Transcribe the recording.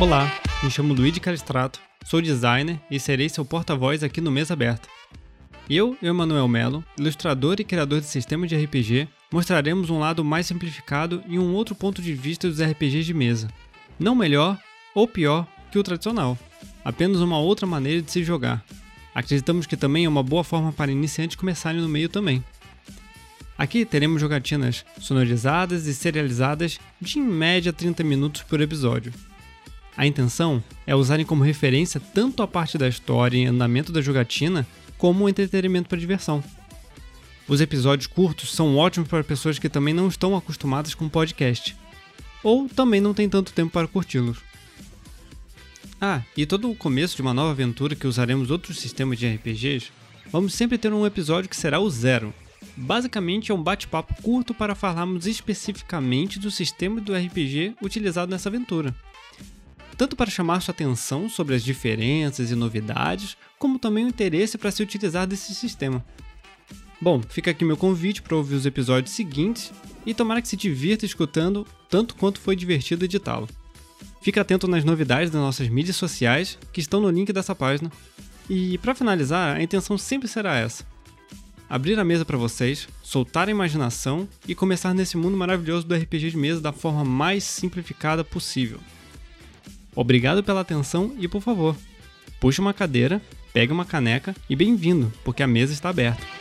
Olá, me chamo Luigi Calistrato, sou designer e serei seu porta-voz aqui no Mesa Aberta. Eu Emanuel Melo, ilustrador e criador de sistemas de RPG, mostraremos um lado mais simplificado e um outro ponto de vista dos RPGs de mesa. Não melhor ou pior que o tradicional, apenas uma outra maneira de se jogar. Acreditamos que também é uma boa forma para iniciantes começarem no meio também. Aqui teremos jogatinas sonorizadas e serializadas de em média 30 minutos por episódio. A intenção é usarem como referência tanto a parte da história e andamento da jogatina, como o entretenimento para diversão. Os episódios curtos são ótimos para pessoas que também não estão acostumadas com podcast, ou também não têm tanto tempo para curti-los. Ah, e todo o começo de uma nova aventura que usaremos outros sistemas de RPGs, vamos sempre ter um episódio que será o zero. Basicamente é um bate-papo curto para falarmos especificamente do sistema do RPG utilizado nessa aventura. Tanto para chamar sua atenção sobre as diferenças e novidades, como também o interesse para se utilizar desse sistema. Bom, fica aqui meu convite para ouvir os episódios seguintes e tomara que se divirta escutando tanto quanto foi divertido editá-lo. Fique atento nas novidades das nossas mídias sociais, que estão no link dessa página. E para finalizar, a intenção sempre será essa: abrir a mesa para vocês, soltar a imaginação e começar nesse mundo maravilhoso do RPG de mesa da forma mais simplificada possível. Obrigado pela atenção e por favor, puxe uma cadeira, pegue uma caneca e bem-vindo, porque a mesa está aberta.